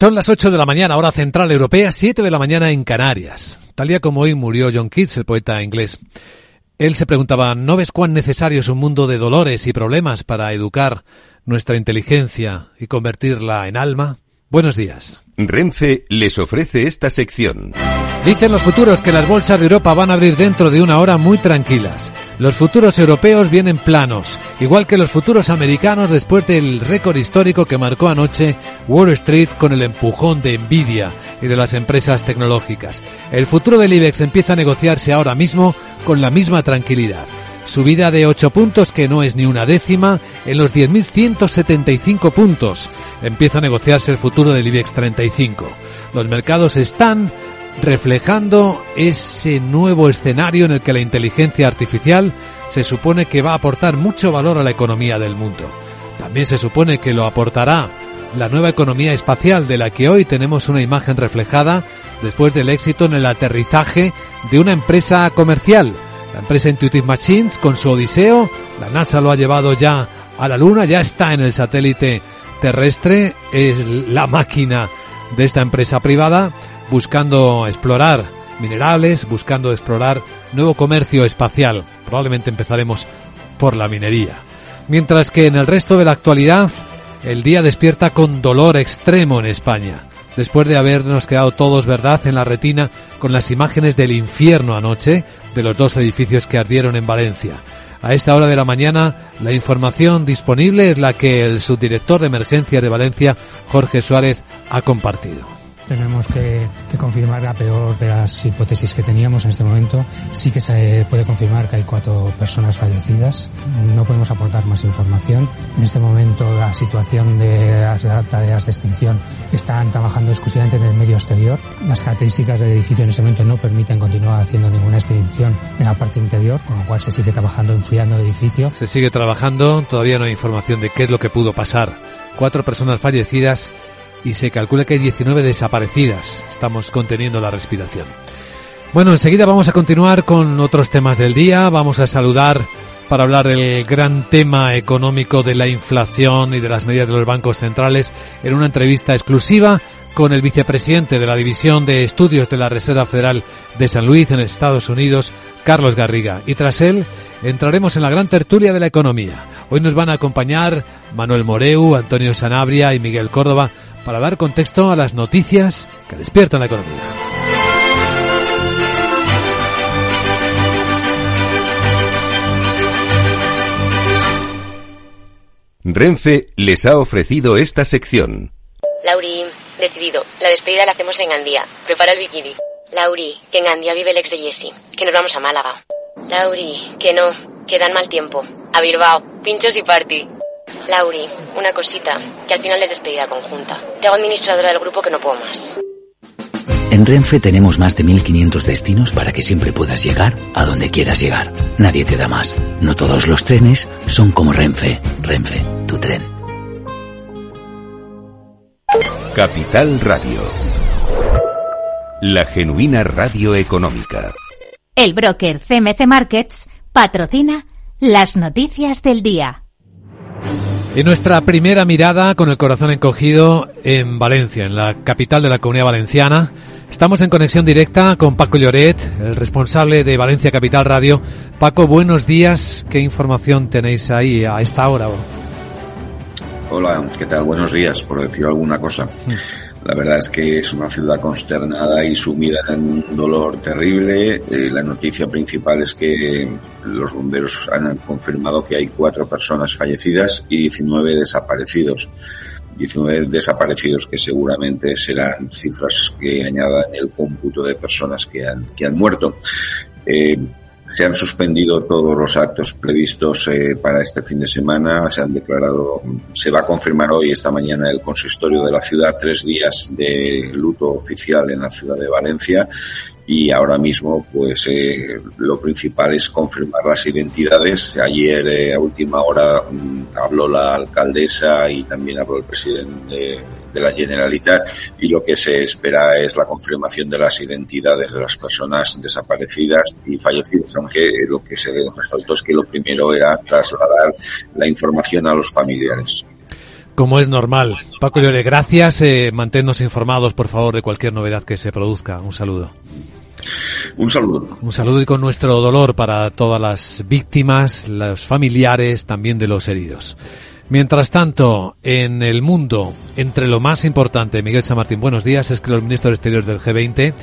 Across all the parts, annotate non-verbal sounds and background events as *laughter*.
Son las 8 de la mañana, hora central europea, 7 de la mañana en Canarias. Tal día como hoy murió John Keats, el poeta inglés. Él se preguntaba, ¿no ves cuán necesario es un mundo de dolores y problemas para educar nuestra inteligencia y convertirla en alma? Buenos días. Renfe les ofrece esta sección. Dicen los futuros que las bolsas de Europa van a abrir dentro de una hora muy tranquilas. Los futuros europeos vienen planos, igual que los futuros americanos después del récord histórico que marcó anoche Wall Street con el empujón de Nvidia y de las empresas tecnológicas. El futuro del IBEX empieza a negociarse ahora mismo con la misma tranquilidad. Subida de 8 puntos, que no es ni una décima, en los 10.175 puntos. Empieza a negociarse el futuro del IBEX 35. Los mercados están reflejando ese nuevo escenario en el que la inteligencia artificial se supone que va a aportar mucho valor a la economía del mundo. También se supone que lo aportará la nueva economía espacial de la que hoy tenemos una imagen reflejada después del éxito en el aterrizaje de una empresa comercial, la empresa Intuitive Machines con su Odiseo, la NASA lo ha llevado ya a la Luna, ya está en el satélite terrestre, es la máquina de esta empresa privada buscando explorar minerales, buscando explorar nuevo comercio espacial. Probablemente empezaremos por la minería. Mientras que en el resto de la actualidad, el día despierta con dolor extremo en España, después de habernos quedado todos, ¿verdad?, en la retina con las imágenes del infierno anoche de los dos edificios que ardieron en Valencia. A esta hora de la mañana, la información disponible es la que el subdirector de emergencias de Valencia, Jorge Suárez, ha compartido. Tenemos que, confirmar la peor de las hipótesis que teníamos en este momento. Sí que se puede confirmar que hay cuatro personas fallecidas. No podemos aportar más información. En este momento la situación de las tareas de extinción están trabajando exclusivamente en el medio exterior. Las características del edificio en este momento no permiten continuar haciendo ninguna extinción en la parte interior, con lo cual se sigue trabajando enfriando el edificio. Se sigue trabajando, todavía no hay información de qué es lo que pudo pasar. Cuatro personas fallecidas y se calcula que hay 19 desaparecidas. Estamos conteniendo la respiración. Bueno, enseguida vamos a continuar con otros temas del día. Vamos a saludar para hablar del gran tema económico de la inflación y de las medidas de los bancos centrales en una entrevista exclusiva con el vicepresidente de la División de Estudios de la Reserva Federal de San Luis en Estados Unidos, Carlos Garriga. Y tras él entraremos en la gran tertulia de la economía. Hoy nos van a acompañar Manuel Moreu, Antonio Sanabria y Miguel Córdoba para dar contexto a las noticias que despiertan la economía. Renfe les ha ofrecido esta sección. Lauri, decidido. La despedida la hacemos en Gandía. Prepara el bikini. Lauri, que en Gandía vive el ex de Jesse. Que nos vamos a Málaga. Lauri, que no. Que dan mal tiempo. A Bilbao. Pinchos y party. Lauri, una cosita, que al final es despedida conjunta. Te hago administradora del grupo que no puedo más. En Renfe tenemos más de 1500 destinos para que siempre puedas llegar a donde quieras llegar. Nadie te da más. No todos los trenes son como Renfe. Renfe, tu tren. Capital Radio. La genuina radio económica. El broker CMC Markets patrocina las noticias del día. Y nuestra primera mirada con el corazón encogido en Valencia, en la capital de la comunidad valenciana. Estamos en conexión directa con Paco Lloret, el responsable de Valencia Capital Radio. Paco, buenos días. ¿Qué información tenéis ahí a esta hora? Hola, ¿qué tal? Buenos días, por decir alguna cosa. La verdad es que es una ciudad consternada y sumida en un dolor terrible. Eh, la noticia principal es que los bomberos han confirmado que hay cuatro personas fallecidas y 19 desaparecidos. 19 desaparecidos que seguramente serán cifras que añadan el cómputo de personas que han, que han muerto. Eh, se han suspendido todos los actos previstos eh, para este fin de semana. Se han declarado, se va a confirmar hoy, esta mañana, el consistorio de la ciudad, tres días de luto oficial en la ciudad de Valencia. Y ahora mismo, pues, eh, lo principal es confirmar las identidades. Ayer, eh, a última hora, mm, habló la alcaldesa y también habló el presidente de la Generalitat y lo que se espera es la confirmación de las identidades de las personas desaparecidas y fallecidas, aunque lo que se resaltó es que lo primero era trasladar la información a los familiares. Como es normal. Paco Llore, gracias. Eh, manténnos informados, por favor, de cualquier novedad que se produzca. Un saludo. Un saludo. Un saludo y con nuestro dolor para todas las víctimas, los familiares, también de los heridos. Mientras tanto, en el mundo, entre lo más importante, Miguel San Martín, buenos días, es que los ministros exteriores del G20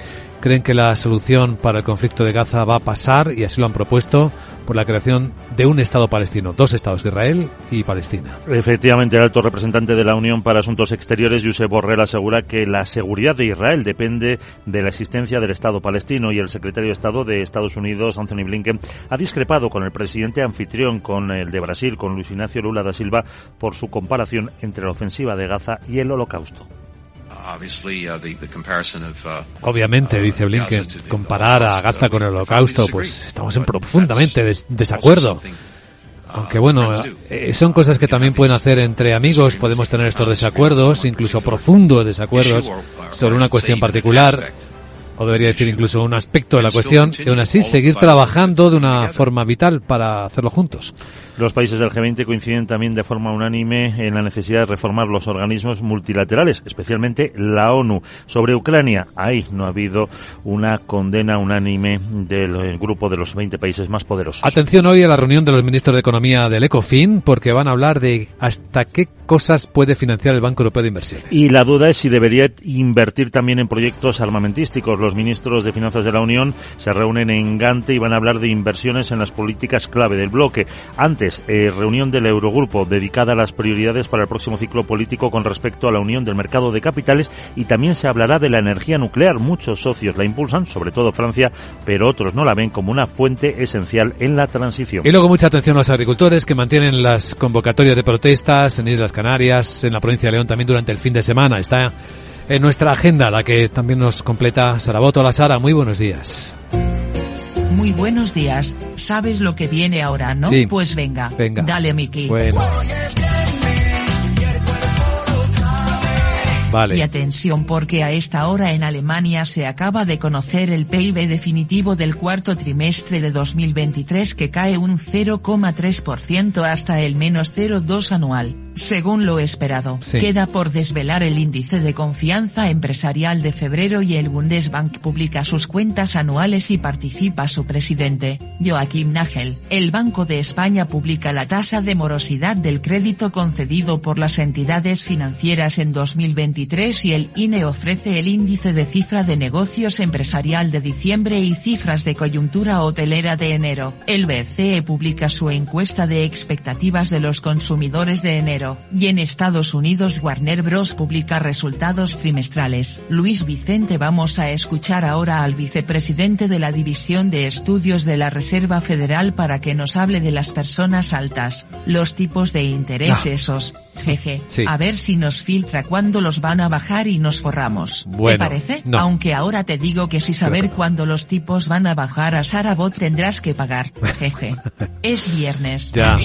creen que la solución para el conflicto de Gaza va a pasar, y así lo han propuesto, por la creación de un Estado palestino, dos Estados, Israel y Palestina. Efectivamente, el alto representante de la Unión para Asuntos Exteriores, Josep Borrell, asegura que la seguridad de Israel depende de la existencia del Estado palestino y el secretario de Estado de Estados Unidos, Anthony Blinken, ha discrepado con el presidente anfitrión, con el de Brasil, con Luis Ignacio Lula da Silva, por su comparación entre la ofensiva de Gaza y el holocausto. Uh, uh, Obviamente, dice uh, Blinken, comparar a Gaza con el holocausto, pues estamos en profundamente desacuerdo. Aunque bueno, eh, son cosas que también pueden hacer entre amigos, podemos tener estos desacuerdos, incluso profundos desacuerdos sobre una cuestión particular, o debería decir incluso un aspecto de la cuestión, y aún así seguir trabajando de una forma vital para hacerlo juntos. Los países del G20 coinciden también de forma unánime en la necesidad de reformar los organismos multilaterales, especialmente la ONU. Sobre Ucrania, ahí no ha habido una condena unánime del grupo de los 20 países más poderosos. Atención hoy a la reunión de los ministros de Economía del ECOFIN, porque van a hablar de hasta qué cosas puede financiar el Banco Europeo de Inversiones. Y la duda es si debería invertir también en proyectos armamentísticos. Los ministros de Finanzas de la Unión se reúnen en Gante y van a hablar de inversiones en las políticas clave del bloque. Antes eh, reunión del Eurogrupo dedicada a las prioridades para el próximo ciclo político con respecto a la unión del mercado de capitales y también se hablará de la energía nuclear. Muchos socios la impulsan, sobre todo Francia, pero otros no la ven como una fuente esencial en la transición. Y luego mucha atención a los agricultores que mantienen las convocatorias de protestas en Islas Canarias, en la provincia de León también durante el fin de semana. Está en nuestra agenda la que también nos completa Saraboto. La Sara, muy buenos días. Muy buenos días. ¿Sabes lo que viene ahora, no? Sí. Pues venga. Venga. Dale, Miki. Bueno. Vale. Y atención porque a esta hora en Alemania se acaba de conocer el PIB definitivo del cuarto trimestre de 2023 que cae un 0,3% hasta el menos 0,2 anual. Según lo esperado, queda por desvelar el índice de confianza empresarial de febrero y el Bundesbank publica sus cuentas anuales y participa su presidente, Joachim Nagel. El Banco de España publica la tasa de morosidad del crédito concedido por las entidades financieras en 2023 y el INE ofrece el índice de cifra de negocios empresarial de diciembre y cifras de coyuntura hotelera de enero. El BCE publica su encuesta de expectativas de los consumidores de enero y en Estados Unidos Warner Bros. publica resultados trimestrales. Luis Vicente vamos a escuchar ahora al vicepresidente de la División de Estudios de la Reserva Federal para que nos hable de las personas altas, los tipos de interés esos, jeje, a ver si nos filtra cuándo los van a bajar y nos forramos. ¿Te parece? Aunque ahora te digo que si saber cuándo los tipos van a bajar a Sarabot tendrás que pagar, *laughs* jeje. es viernes. Ya.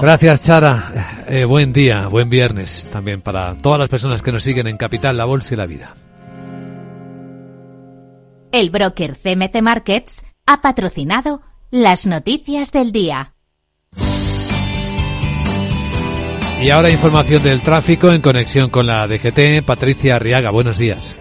Gracias, Chara. Eh, buen día, buen viernes también para todas las personas que nos siguen en Capital, la Bolsa y la Vida. El broker CMC Markets ha patrocinado las noticias del día. Y ahora información del tráfico en conexión con la DGT. Patricia Arriaga, buenos días.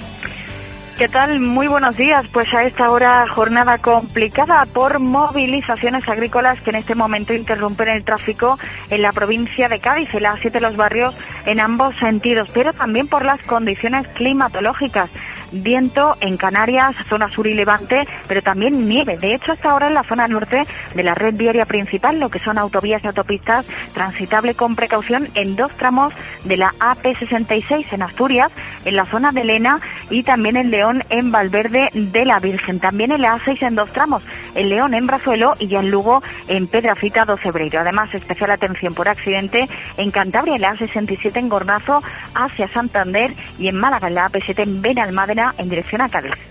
¿Qué tal? Muy buenos días. Pues a esta hora jornada complicada por movilizaciones agrícolas que en este momento interrumpen el tráfico en la provincia de Cádiz, en la siete los barrios en ambos sentidos, pero también por las condiciones climatológicas. Viento en Canarias, zona sur y levante, pero también nieve. De hecho, hasta ahora en la zona norte de la red viaria principal, lo que son autovías y autopistas, transitable con precaución en dos tramos de la AP66 en Asturias, en la zona de Lena y también en León en Valverde de la Virgen. También en la A6 en dos tramos, en León en Brazuelo y en Lugo en Pedrafita 12 Febreiro. Además, especial atención por accidente en Cantabria en la A67 en Gornazo hacia Santander y en Málaga en la AP7 en Benalmádena en dirección a Cádiz.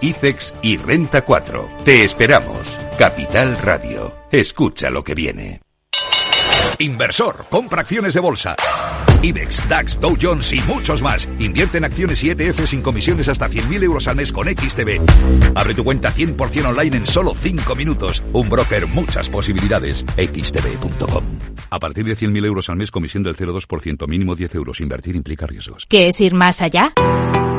ICEX y Renta 4. Te esperamos. Capital Radio. Escucha lo que viene. Inversor, compra acciones de bolsa. IBEX, DAX, Dow Jones y muchos más. Invierte en acciones y ETF sin comisiones hasta 100.000 euros al mes con XTB. Abre tu cuenta 100% online en solo 5 minutos. Un broker, muchas posibilidades. XTB.com. A partir de 100.000 euros al mes, comisión del 0,2%, mínimo 10 euros. Invertir implica riesgos. ¿Qué es ir más allá?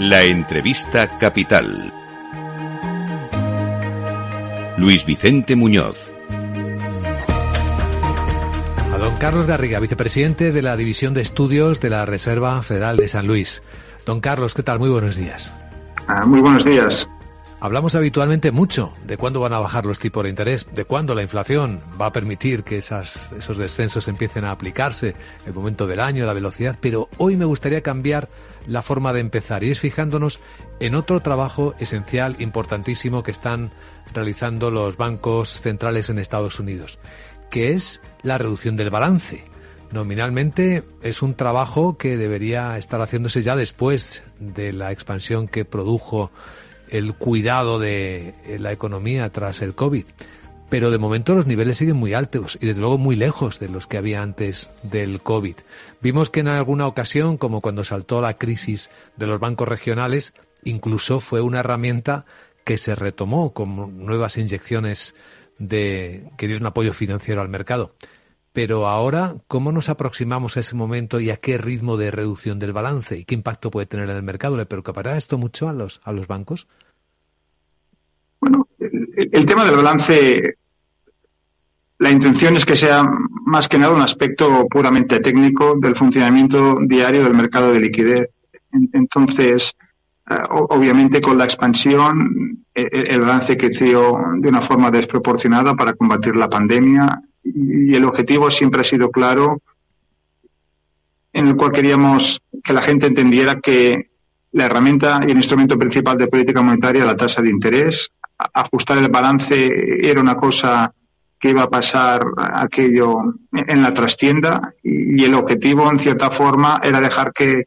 La entrevista capital. Luis Vicente Muñoz. A don Carlos Garriga, vicepresidente de la División de Estudios de la Reserva Federal de San Luis. Don Carlos, ¿qué tal? Muy buenos días. Ah, muy buenos días. Hablamos habitualmente mucho de cuándo van a bajar los tipos de interés, de cuándo la inflación va a permitir que esas, esos descensos empiecen a aplicarse, el momento del año, la velocidad, pero hoy me gustaría cambiar la forma de empezar y es fijándonos en otro trabajo esencial, importantísimo que están realizando los bancos centrales en Estados Unidos, que es la reducción del balance. Nominalmente es un trabajo que debería estar haciéndose ya después de la expansión que produjo el cuidado de eh, la economía tras el COVID. Pero de momento los niveles siguen muy altos y desde luego muy lejos de los que había antes del COVID. Vimos que en alguna ocasión, como cuando saltó la crisis de los bancos regionales, incluso fue una herramienta que se retomó con nuevas inyecciones de que dieron apoyo financiero al mercado. Pero ahora, ¿cómo nos aproximamos a ese momento y a qué ritmo de reducción del balance y qué impacto puede tener en el mercado? ¿Le preocupará esto mucho a los, a los bancos? Bueno, el, tema del balance, la intención es que sea más que nada un aspecto puramente técnico del funcionamiento diario del mercado de liquidez. Entonces, eh, obviamente con la expansión, e, e, el balance creció de una forma desproporcionada para combatir la pandemia y el objetivo siempre ha sido claro en el cual queríamos que la gente entendiera que la herramienta y el instrumento principal de política monetaria, la tasa de interés, ajustar el balance era una cosa que iba a pasar aquello en la trastienda y el objetivo, en cierta forma, era dejar que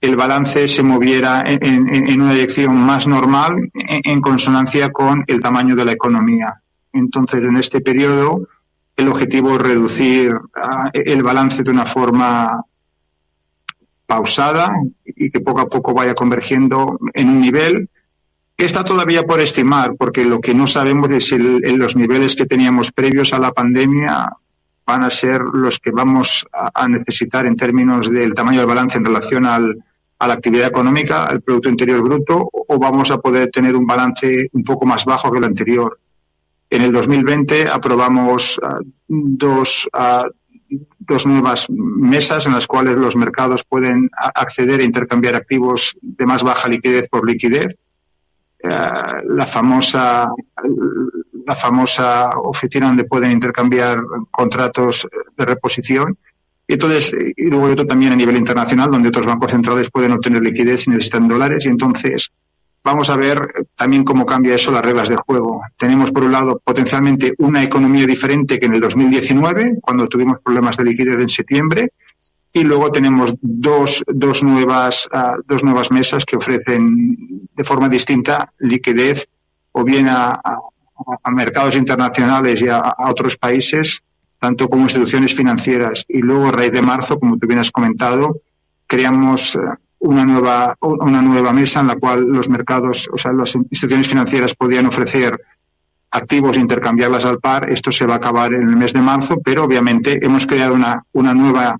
el balance se moviera en, una dirección más normal en, consonancia con el tamaño de la economía. Entonces, en este periodo, el objetivo es reducir ah, el balance de una forma pausada y que poco a poco vaya convergiendo en un nivel que está todavía por estimar, porque lo que no sabemos es si los niveles que teníamos previos a la pandemia van a ser los que vamos a, necesitar en términos del tamaño del balance en relación al, a la actividad económica, al Producto Interior Bruto, o vamos a poder tener un balance un poco más bajo que el anterior. En el 2020 aprobamos ah, dos, uh, dos nuevas mesas en las cuales los mercados pueden acceder e intercambiar activos de más baja liquidez por liquidez. Eh, la famosa la famosa oficina donde pueden intercambiar contratos de reposición. Y entonces, y luego otro también a nivel internacional, donde otros bancos centrales pueden obtener liquidez y necesitan dólares. Y entonces, vamos a ver también cómo cambia eso las reglas de juego. Tenemos, por un lado, potencialmente una economía diferente que en el 2019, cuando tuvimos problemas de liquidez en septiembre, y luego tenemos dos, dos, nuevas, uh, dos nuevas mesas que ofrecen de forma distinta liquidez o bien a, a, a mercados internacionales y a, a, otros países, tanto como instituciones financieras. Y luego, a raíz de marzo, como tú bien has comentado, creamos una nueva, una nueva mesa en la cual los mercados, o sea, las instituciones financieras podían ofrecer activos e intercambiarlas al par. Esto se va a acabar en el mes de marzo, pero obviamente hemos creado una, una nueva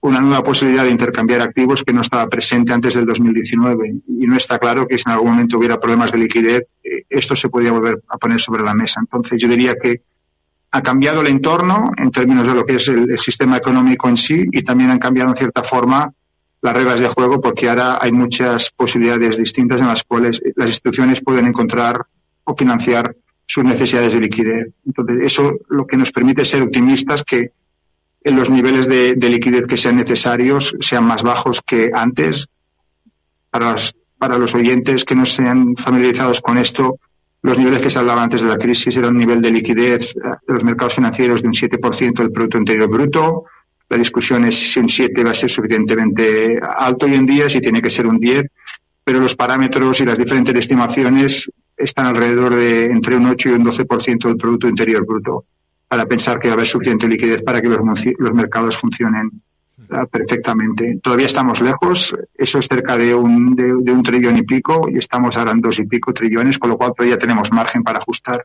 una nueva posibilidad de intercambiar activos que no estaba presente antes del 2019 y no está claro que si en algún momento hubiera problemas de liquidez eh, esto se podía volver a poner sobre la mesa. Entonces yo diría que ha cambiado el entorno en términos de lo que es el, sistema económico en sí y también han cambiado en cierta forma las reglas de juego porque ahora hay muchas posibilidades distintas en las cuales las instituciones pueden encontrar o financiar sus necesidades de liquidez. Entonces, eso lo que nos permite ser optimistas que los niveles de, liquidez que sean necesarios sean más bajos que antes. Para los, para los oyentes que no sean familiarizados con esto, los niveles que se hablaban antes de la crisis eran un nivel de liquidez de los mercados financieros de un 7% del Producto Interior Bruto. La discusión es si un 7 va a ser suficientemente alto hoy en día, si tiene que ser un 10, pero los parámetros y las diferentes estimaciones están alrededor de entre un 8 y un 12% del Producto Interior Bruto para pensar que va a haber suficiente liquidez para que los, mercados funcionen ah, perfectamente. Todavía estamos lejos, eso es cerca de un, de, un trillón y pico y estamos ahora en dos y pico trillones, con lo cual todavía tenemos margen para ajustar.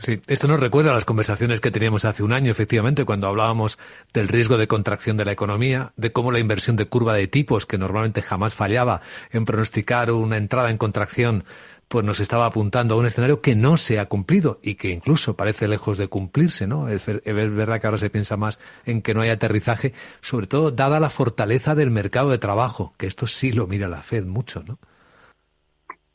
Sí, esto nos recuerda a las conversaciones que teníamos hace un año, efectivamente, cuando hablábamos del riesgo de contracción de la economía, de cómo la inversión de curva de tipos, que normalmente jamás fallaba en pronosticar una entrada en contracción, pues nos estaba apuntando a un escenario que no se ha cumplido y que incluso parece lejos de cumplirse, ¿no? Es, verdad que ahora se piensa más en que no hay aterrizaje, sobre todo dada la fortaleza del mercado de trabajo, que esto sí lo mira la Fed mucho, ¿no?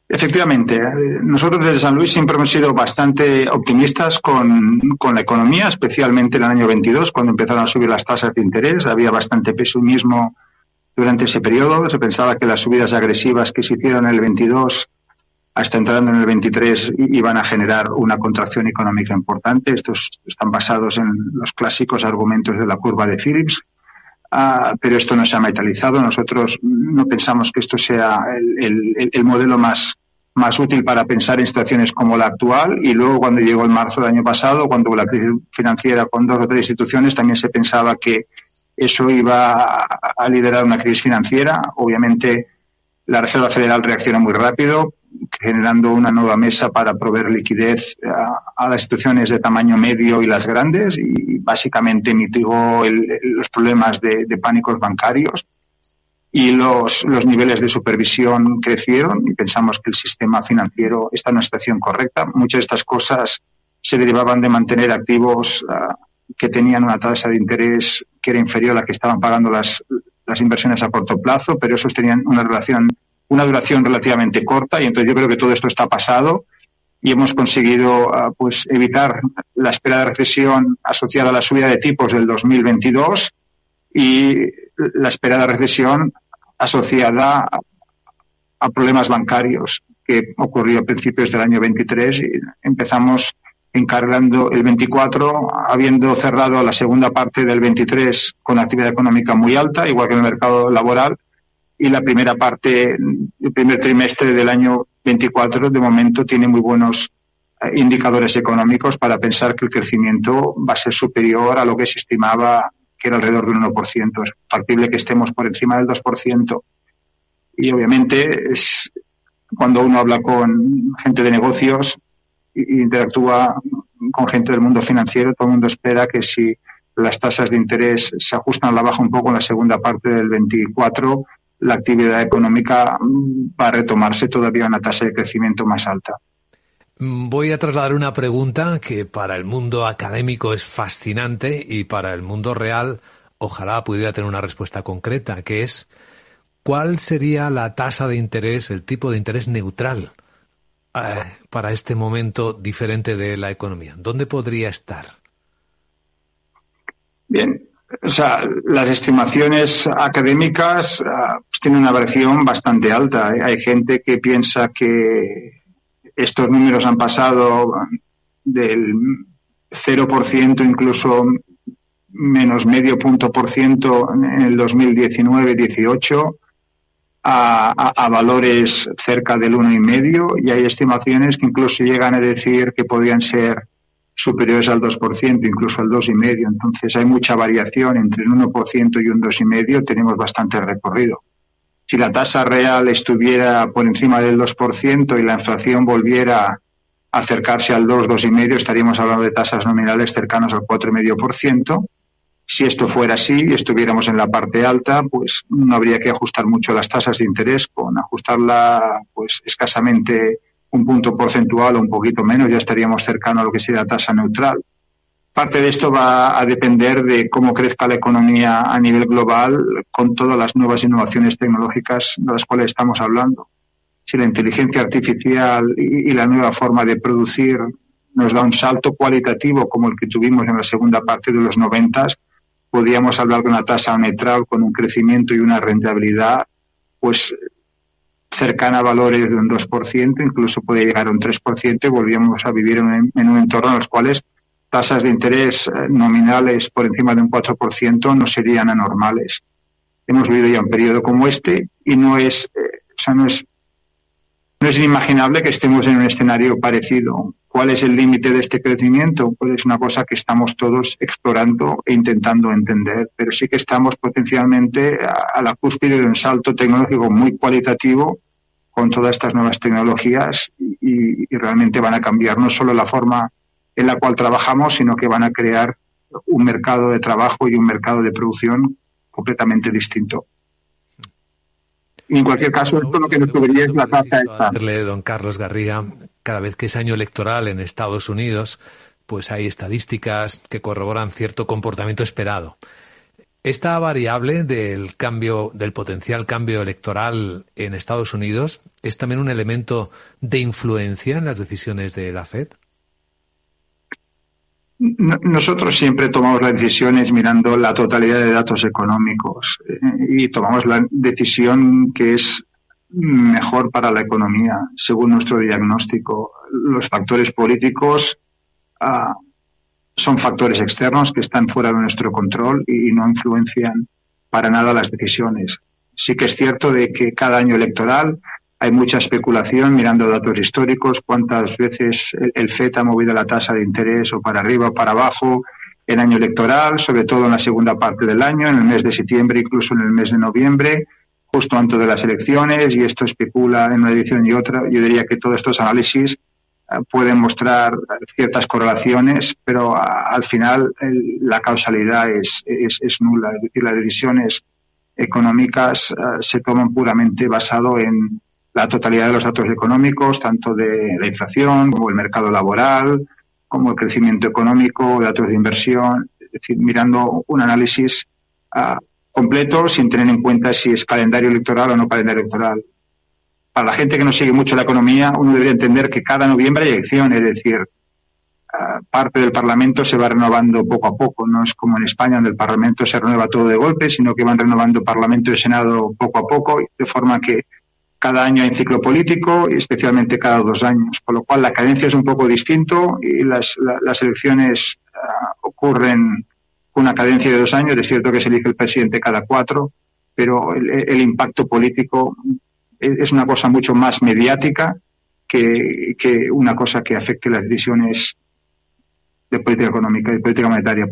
Efectivamente, nosotros desde San Luis siempre hemos sido bastante optimistas con, con, la economía, especialmente en el año 22, cuando empezaron a subir las tasas de interés. Había bastante pesimismo durante ese periodo. Se pensaba que las subidas agresivas que se hicieron en el 22 hasta entrando en el 23 iban a generar una contracción económica importante. Estos están basados en los clásicos argumentos de la curva de Phillips, ah, pero esto no se ha metalizado. Nosotros no pensamos que esto sea el, modelo más, más útil para pensar en situaciones como la actual. Y luego, cuando llegó el marzo del año pasado, cuando hubo la crisis financiera con dos o tres instituciones, también se pensaba que eso iba a liderar una crisis financiera. Obviamente, la Reserva Federal reaccionó muy rápido, generando una nueva mesa para proveer liquidez a, las instituciones de tamaño medio y las grandes y básicamente mitigó los problemas de, pánicos bancarios y los, los niveles de supervisión crecieron y pensamos que el sistema financiero está en una situación correcta. Muchas de estas cosas se derivaban de mantener activos ah, que tenían una tasa de interés que era inferior a la que estaban pagando las, las inversiones a corto plazo, pero esos tenían una relación una duración relativamente corta y entonces yo creo que todo esto está pasado y hemos conseguido ah, pues evitar la espera de recesión asociada a la subida de tipos del 2022 y la esperada recesión asociada a problemas bancarios que ocurrió a principios del año 23 y empezamos encargando el 24, habiendo cerrado la segunda parte del 23 con actividad económica muy alta, igual que en el mercado laboral, y la primera parte, el primer trimestre del año 24, de momento tiene muy buenos eh, indicadores económicos para pensar que el crecimiento va a ser superior a lo que se estimaba que era alrededor del 1%. Es factible que estemos por encima del 2%. Y obviamente es cuando uno habla con gente de negocios e interactúa con gente del mundo financiero, todo el mundo espera que si las tasas de interés se ajustan a la baja un poco en la segunda parte del 24, la actividad económica va a retomarse todavía a una tasa de crecimiento más alta. Mm, voy a trasladar una pregunta que para el mundo académico es fascinante y para el mundo real ojalá pudiera tener una respuesta concreta, que es ¿cuál sería la tasa de interés, el tipo de interés neutral eh, para este momento diferente de la economía? ¿Dónde podría estar? Bien, o sea, las estimaciones académicas ah, pues tienen una variación bastante alta. Hay gente que piensa que estos números han pasado del 0%, incluso menos medio punto por ciento en el 2019-18 a, a, valores cerca del uno y medio y hay estimaciones que incluso llegan a decir que podrían ser superiores al 2%, incluso al 2,5%. Entonces hay mucha variación entre un 1% y un 2,5%, tenemos bastante recorrido. Si la tasa real estuviera por encima del 2% y la inflación volviera a acercarse al 2, 2,5%, estaríamos hablando de tasas nominales cercanas al 4,5%. Si esto fuera así y estuviéramos en la parte alta, pues no habría que ajustar mucho las tasas de interés, con ajustarla pues escasamente un punto porcentual o un poquito menos, ya estaríamos cercano a lo que sería tasa neutral. Parte de esto va a depender de cómo crezca la economía a nivel global con todas las nuevas innovaciones tecnológicas de las cuales estamos hablando. Si la inteligencia artificial y la nueva forma de producir nos da un salto cualitativo como el que tuvimos en la segunda parte de los noventas, podríamos hablar de una tasa neutral con un crecimiento y una rentabilidad pues cercana a valores de un 2%, incluso puede llegar a un 3% y volvíamos a vivir en, un entorno en los cuales tasas de interés eh, nominales por encima de un 4% no serían anormales. Hemos vivido ya un periodo como este y no es, eh, o sea, no es, no es inimaginable que estemos en un escenario parecido. ¿Cuál es el límite de este crecimiento? Pues es una cosa que estamos todos explorando e intentando entender, pero sí que estamos potencialmente a, la cúspide de un salto tecnológico muy cualitativo con todas estas nuevas tecnologías y, realmente van a cambiar no solo la forma en la cual trabajamos, sino que van a crear un mercado de trabajo y un mercado de producción completamente distinto. Y en cualquier caso, esto lo que nos cubriría es la tasa esta. Don Carlos Garriga, cada vez que es año electoral en Estados Unidos, pues hay estadísticas que corroboran cierto comportamiento esperado. Esta variable del cambio, del potencial cambio electoral en Estados Unidos, es también un elemento de influencia en las decisiones de la Fed. Nosotros siempre tomamos las decisiones mirando la totalidad de datos económicos eh, y tomamos la decisión que es mejor para la economía, según nuestro diagnóstico. Los factores políticos ah, son factores externos que están fuera de nuestro control y no influencian para nada las decisiones. Sí que es cierto de que cada año electoral hay mucha especulación mirando datos históricos, cuántas veces el FED ha movido la tasa de interés o para arriba o para abajo en año electoral, sobre todo en la segunda parte del año, en el mes de septiembre, incluso en el mes de noviembre, justo antes de las elecciones, y esto especula en una edición y otra. Yo diría que todos estos análisis eh, pueden mostrar ciertas correlaciones, pero al final la causalidad es, es, nula. Es decir, las decisiones económicas eh, se toman puramente basado en la totalidad de los datos económicos, tanto de la inflación como el mercado laboral, como el crecimiento económico, datos de inversión, es decir, mirando un análisis eh, completo sin tener en cuenta si es calendario electoral o no calendario electoral para la gente que no sigue mucho la economía, uno debería entender que cada noviembre hay elecciones, es decir, ah, parte del Parlamento se va renovando poco a poco. No es como en España, donde el Parlamento se renueva todo de golpe, sino que van renovando Parlamento y Senado poco a poco, de forma que cada año hay ciclo político y especialmente cada dos años. Por lo cual la cadencia es un poco distinto y las, elecciones ah, ocurren con una cadencia de dos años. Es cierto que se elige el presidente cada cuatro, pero el impacto político es una cosa mucho más mediática que, una cosa que afecte las decisiones de política económica y política monetaria.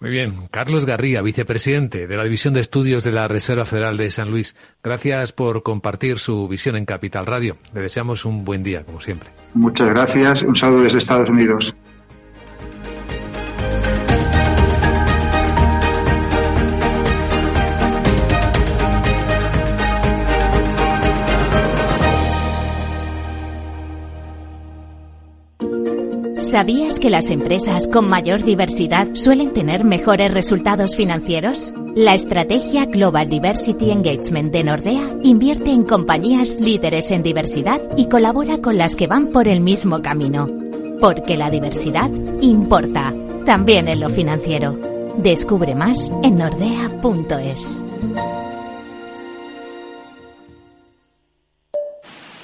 Muy bien. Carlos Garriga, vicepresidente de la División de Estudios de la Reserva Federal de San Luis. Gracias por compartir su visión en Capital Radio. Le deseamos un buen día, como siempre. Muchas gracias. Un saludo desde Estados Unidos. ¿Sabías que las empresas con mayor diversidad suelen tener mejores resultados financieros? La estrategia Global Diversity Engagement de Nordea invierte en compañías líderes en diversidad y colabora con las que van por el mismo camino. Porque la diversidad importa, también en lo financiero. Descubre más en nordea.es.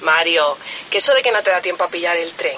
Mario, que eso de que no te da tiempo a pillar el tren.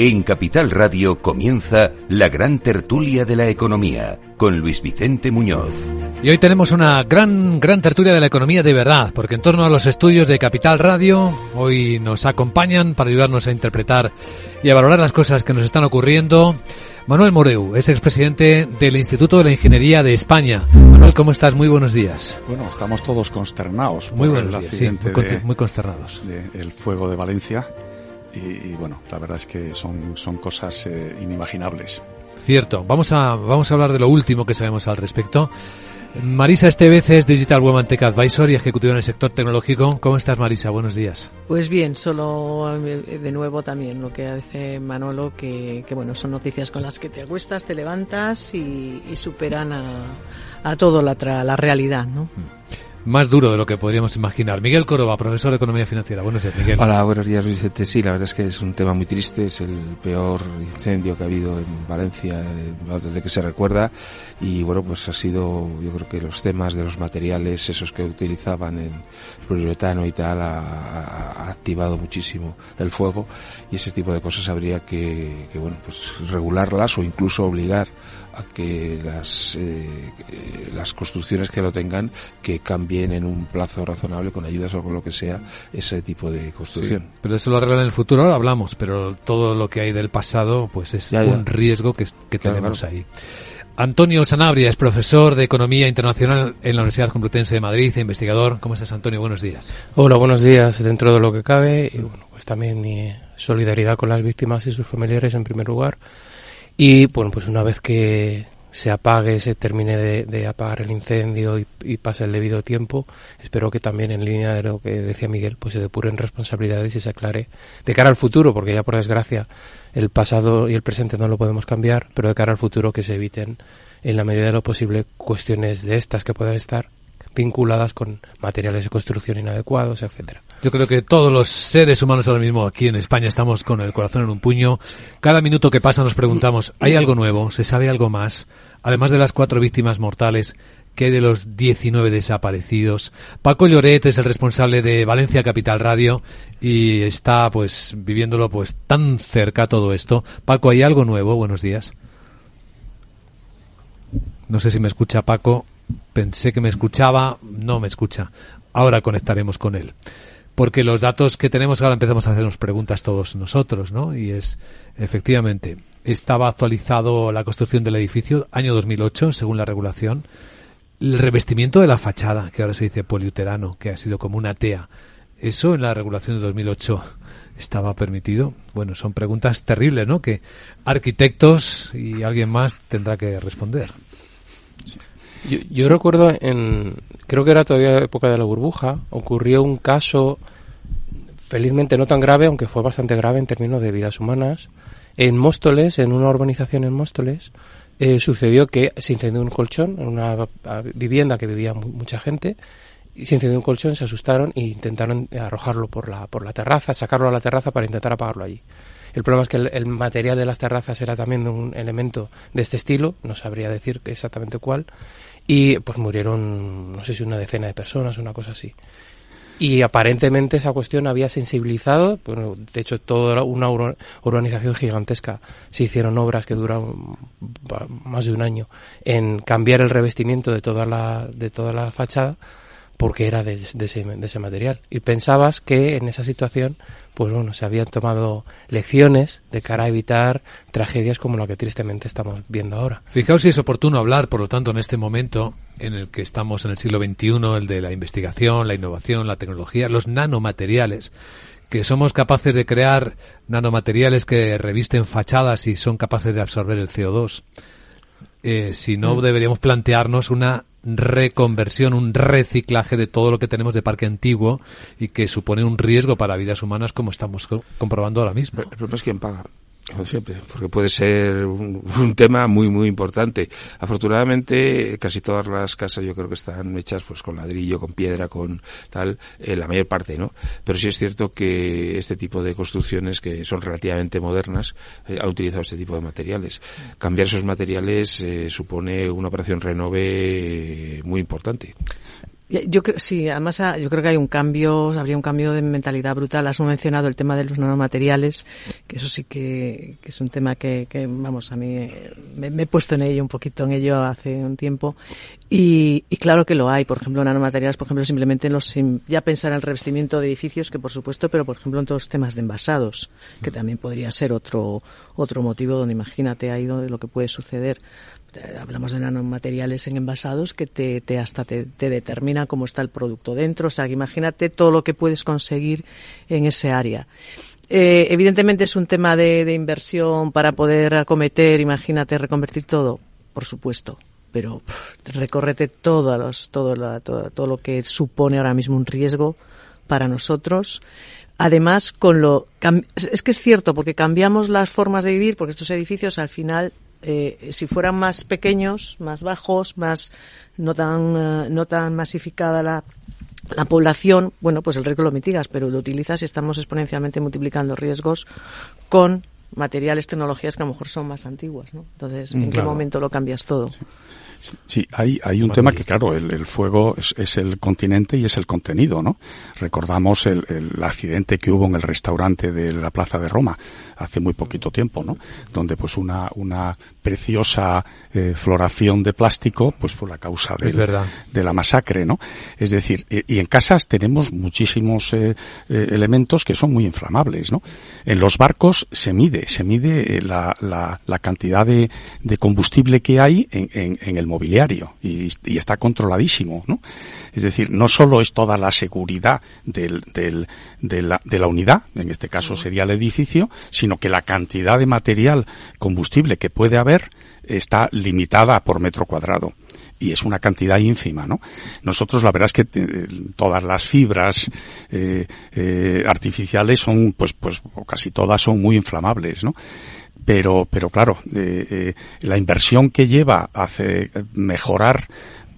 En Capital Radio comienza la gran tertulia de la economía con Luis Vicente Muñoz. Y hoy tenemos una gran, gran tertulia de la economía de verdad, porque en torno a los estudios de Capital Radio, hoy nos acompañan para ayudarnos a interpretar y a valorar las cosas que nos están ocurriendo. Manuel Moreu es expresidente del Instituto de la Ingeniería de España. Manuel, ¿cómo estás? Muy buenos días. Bueno, estamos todos consternados. Muy buenos días, sí, muy, muy consternados. el fuego de Valencia y, bueno, la verdad es que son, son cosas eh, inimaginables. Cierto. Vamos a, vamos a hablar de lo último que sabemos al respecto. Marisa Estevez es Digital Woman Tech Advisor y ejecutiva en el sector tecnológico. ¿Cómo estás, Marisa? Buenos días. Pues bien, solo eh, de nuevo también lo que dice Manolo, que, que bueno, son noticias con las que te acuestas, te levantas y, superan a, a todo la, la realidad, ¿no? Mm más duro de lo que podríamos imaginar. Miguel Córdoba, profesor de Economía Financiera. Buenos días, Miguel. Hola, buenos días, Vicente. Sí, la verdad es que es un tema muy triste. Es el peor incendio que ha habido en Valencia desde que se recuerda. Y bueno, pues ha sido, yo creo que los temas de los materiales, esos que utilizaban en poliuretano y tal, ha, activado muchísimo el fuego. Y ese tipo de cosas habría que, que bueno, pues regularlas o incluso obligar a que las, eh, las construcciones que lo tengan que cambien en un plazo razonable con ayudas o con lo que sea ese tipo de construcción. pero eso lo arreglan en el futuro, ahora hablamos, pero todo lo que hay del pasado pues es un riesgo que, que tenemos ahí. Antonio Sanabria es profesor de Economía Internacional en la Universidad Complutense de Madrid e investigador. ¿Cómo estás, Antonio? Buenos días. Hola, buenos días. Dentro de lo que cabe, y bueno, pues también eh, solidaridad con las víctimas y sus familiares en primer lugar. Y bueno, pues una vez que se apague, se termine de, apagar el incendio y, pase el debido tiempo, espero que también en línea de lo que decía Miguel, pues se depuren responsabilidades y se aclare de cara al futuro, porque ya por desgracia el pasado y el presente no lo podemos cambiar, pero de cara al futuro que se eviten en la medida de lo posible cuestiones de estas que puedan estar vinculadas con materiales de construcción inadecuados, etcétera. Yo creo que todos los seres humanos ahora mismo aquí en España estamos con el corazón en un puño. Cada minuto que pasa nos preguntamos, ¿hay algo nuevo? ¿Se sabe algo más? Además de las cuatro víctimas mortales, ¿qué de los 19 desaparecidos? Paco Lloret es el responsable de Valencia Capital Radio y está pues viviéndolo pues tan cerca todo esto. Paco, ¿hay algo nuevo? Buenos días. No sé si me escucha Paco. Pensé que me escuchaba. No me escucha. Ahora conectaremos con él porque los datos que tenemos ahora empezamos a hacernos preguntas todos nosotros, ¿no? Y es, efectivamente, estaba actualizado la construcción del edificio año 2008, según la regulación. El revestimiento de la fachada, que ahora se dice poliuterano, que ha sido como una TEA. ¿Eso en la regulación de 2008 estaba permitido? Bueno, son preguntas terribles, ¿no? Que arquitectos y alguien más tendrá que responder. Yo, yo, recuerdo en, creo que era todavía época de la burbuja, ocurrió un caso, felizmente no tan grave, aunque fue bastante grave en términos de vidas humanas, en Móstoles, en una urbanización en Móstoles, eh, sucedió que se incendió un colchón en una vivienda que vivía mucha gente, y se incendió un colchón, se asustaron e intentaron arrojarlo por la, por la terraza, sacarlo a la terraza para intentar apagarlo allí. El problema es que el, material de las terrazas era también un elemento de este estilo, no sabría decir exactamente cuál, y pues murieron, no sé si una decena de personas, una cosa así. Y aparentemente esa cuestión había sensibilizado, bueno, de hecho toda una urbanización gigantesca se hicieron obras que duraron más de un año en cambiar el revestimiento de toda la, de toda la fachada porque era de, ese, de ese material. Y pensabas que en esa situación pues bueno, se habían tomado lecciones de cara a evitar tragedias como la que tristemente estamos viendo ahora. Fijaos si es oportuno hablar, por lo tanto, en este momento en el que estamos en el siglo XXI, el de la investigación, la innovación, la tecnología, los nanomateriales, que somos capaces de crear nanomateriales que revisten fachadas y son capaces de absorber el CO2. Eh, si no, mm. deberíamos plantearnos una reconversión, un reciclaje de todo lo que tenemos de parque antiguo y que supone un riesgo para vidas humanas como estamos comprobando ahora mismo. El problema es quién paga. Siempre, porque puede ser un, tema muy, muy importante. Afortunadamente, casi todas las casas yo creo que están hechas pues con ladrillo, con piedra, con tal, eh, la mayor parte, ¿no? Pero sí es cierto que este tipo de construcciones que son relativamente modernas eh, han utilizado este tipo de materiales. Cambiar esos materiales eh, supone una operación renove muy importante. Yo creo, sí, además ah, yo creo que hay un cambio, habría un cambio de mentalidad brutal. Has mencionado el tema de los nanomateriales, que eso sí que, es un tema que, que vamos, a mí me, he puesto en ello, un poquito en ello hace un tiempo. Y, y, claro que lo hay, por ejemplo, nanomateriales, por ejemplo, simplemente en los, ya pensar en el revestimiento de edificios, que por supuesto, pero por ejemplo en todos los temas de envasados, que también podría ser otro, otro motivo donde imagínate ahí donde lo que puede suceder hablamos de nanomateriales en envasados que te, hasta te, te, determina cómo está el producto dentro. O sea, imagínate todo lo que puedes conseguir en ese área. Eh, evidentemente es un tema de, inversión para poder acometer, imagínate, reconvertir todo, por supuesto. Pero recórrete todo, los, todo, todo, todo lo que supone ahora mismo un riesgo para nosotros. Además, con lo es que es cierto porque cambiamos las formas de vivir, porque estos edificios al final eh, si fueran más pequeños, más bajos, más no tan eh, no tan masificada la la población, bueno, pues el riesgo lo mitigas, pero lo utilizas y estamos exponencialmente multiplicando riesgos con materiales, tecnologías que a lo mejor son más antiguas, ¿no? Entonces, ¿en mm, qué momento lo cambias todo? Sí, hay, hay un tema que, claro, el, el fuego es, es, el continente y es el contenido, ¿no? Recordamos el, el, accidente que hubo en el restaurante de la Plaza de Roma hace muy poquito tiempo, ¿no? Donde, pues, una, una preciosa eh, floración de plástico, pues, fue la causa de, de la masacre, ¿no? Es decir, y, en casas tenemos muchísimos eh, eh, elementos que son muy inflamables, ¿no? En los barcos se mide, se mide la, la, la cantidad de, de combustible que hay en, en, en el mobiliario y, está controladísimo, ¿no? Es decir, no solo es toda la seguridad del, del, de, la, de, la, unidad, en este caso sería el edificio, sino que la cantidad de material combustible que puede haber está limitada por metro cuadrado y es una cantidad ínfima, ¿no? Nosotros la verdad es que eh, todas las fibras eh, eh, artificiales son, pues, pues, casi todas son muy inflamables, ¿no? pero, pero claro, la inversión que lleva hace mejorar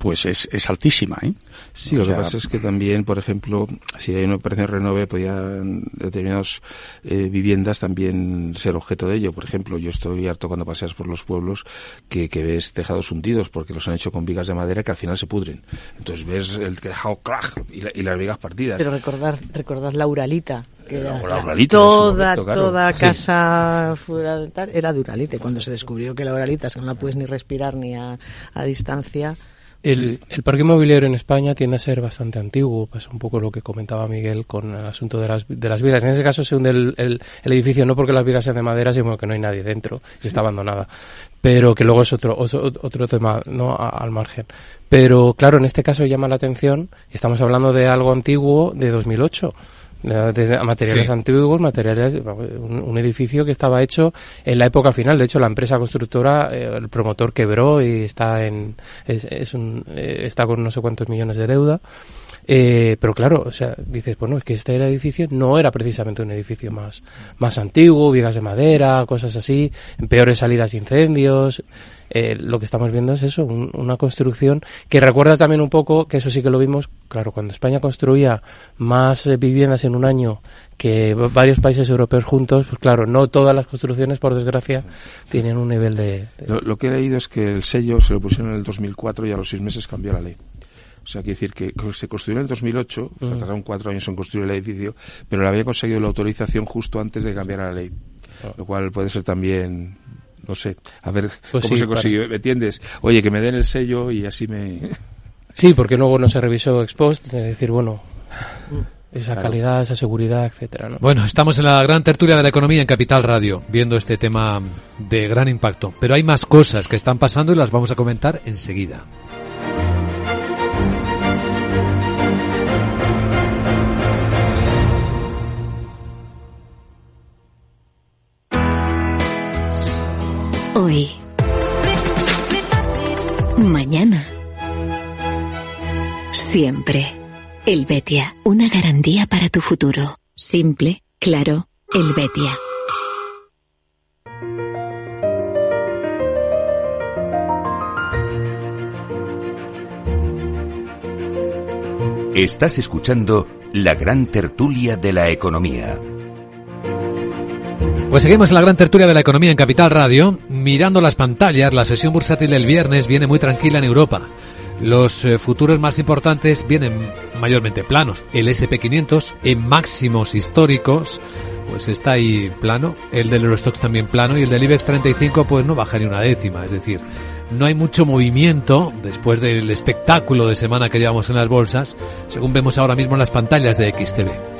pues es, es altísima. ¿eh? Sí, lo que pasa es que también, por ejemplo, si hay una operación renove, podían determinadas eh, viviendas también ser objeto de ello. Por ejemplo, yo estoy harto cuando paseas por los pueblos que, que ves tejados hundidos porque los han hecho con vigas de madera que al final se pudren. Entonces ves el tejado clac y, y las vigas partidas. Pero recordad, recordad la Uralita. Que era, toda, toda casa fuera de tal, era de Uralite. Cuando se descubrió que la Uralita, es que no la puedes ni respirar ni a, a distancia, el, el, parque inmobiliario en España tiende a ser bastante antiguo, pasa un poco lo que comentaba Miguel con el asunto de las, de las vigas. En ese caso se hunde el, el, el edificio no porque las vigas sean de madera, sino porque no hay nadie dentro y está abandonada. Pero que luego es otro, otro, otro tema, ¿no? al margen. Pero claro, en este caso llama la atención, estamos hablando de algo antiguo de 2008 de, materiales antiguos, materiales, un, edificio que estaba hecho en la época final. De hecho, la empresa constructora, eh, el promotor quebró y está en, es, es un, eh, está con no sé cuántos millones de deuda. Eh, pero claro, o sea, dices, bueno, es que este edificio no era precisamente un edificio más, más antiguo, vigas de madera, cosas así, en peores salidas de incendios. Eh, lo que estamos viendo es eso, una construcción que recuerda también un poco, que eso sí que lo vimos, claro, cuando España construía más eh, viviendas en un año que varios países europeos juntos, pues claro, no todas las construcciones, por desgracia, tienen un nivel de... Lo, que he leído es que el sello se lo pusieron en el 2004 y a los seis meses cambió la ley. O sea, quiere decir que se construyó en el 2008, mm. tardaron cuatro años en construir el edificio, pero le había conseguido la autorización justo antes de cambiar la ley. Ah. Lo cual puede ser también no sé, a ver pues cómo se consiguió, ¿me entiendes? Oye, que me den el sello y así me... *laughs* Sí, porque luego no se revisó Expost, de decir, bueno, esa calidad, esa seguridad, etcétera. ¿no? Bueno, estamos en la gran tertulia de la economía en Capital Radio, viendo este tema de gran impacto. Pero hay más cosas que están pasando y las vamos a comentar enseguida. Hoy. Mañana. Siempre. El Betia, una garantía para tu futuro. Simple, claro, El Betia. Estás escuchando la gran tertulia de la economía pues seguimos en la gran tertulia de la economía en Capital Radio. Mirando las pantallas, la sesión bursátil del viernes viene muy tranquila en Europa. Los eh, futuros más importantes vienen mayormente planos. El SP500 en máximos históricos, pues está ahí plano. El del Eurostox también plano y el del IBEX 35 pues no baja ni una décima. Es decir, no hay mucho movimiento después del espectáculo de semana que llevamos en las bolsas, según vemos ahora mismo en las pantallas de XTV.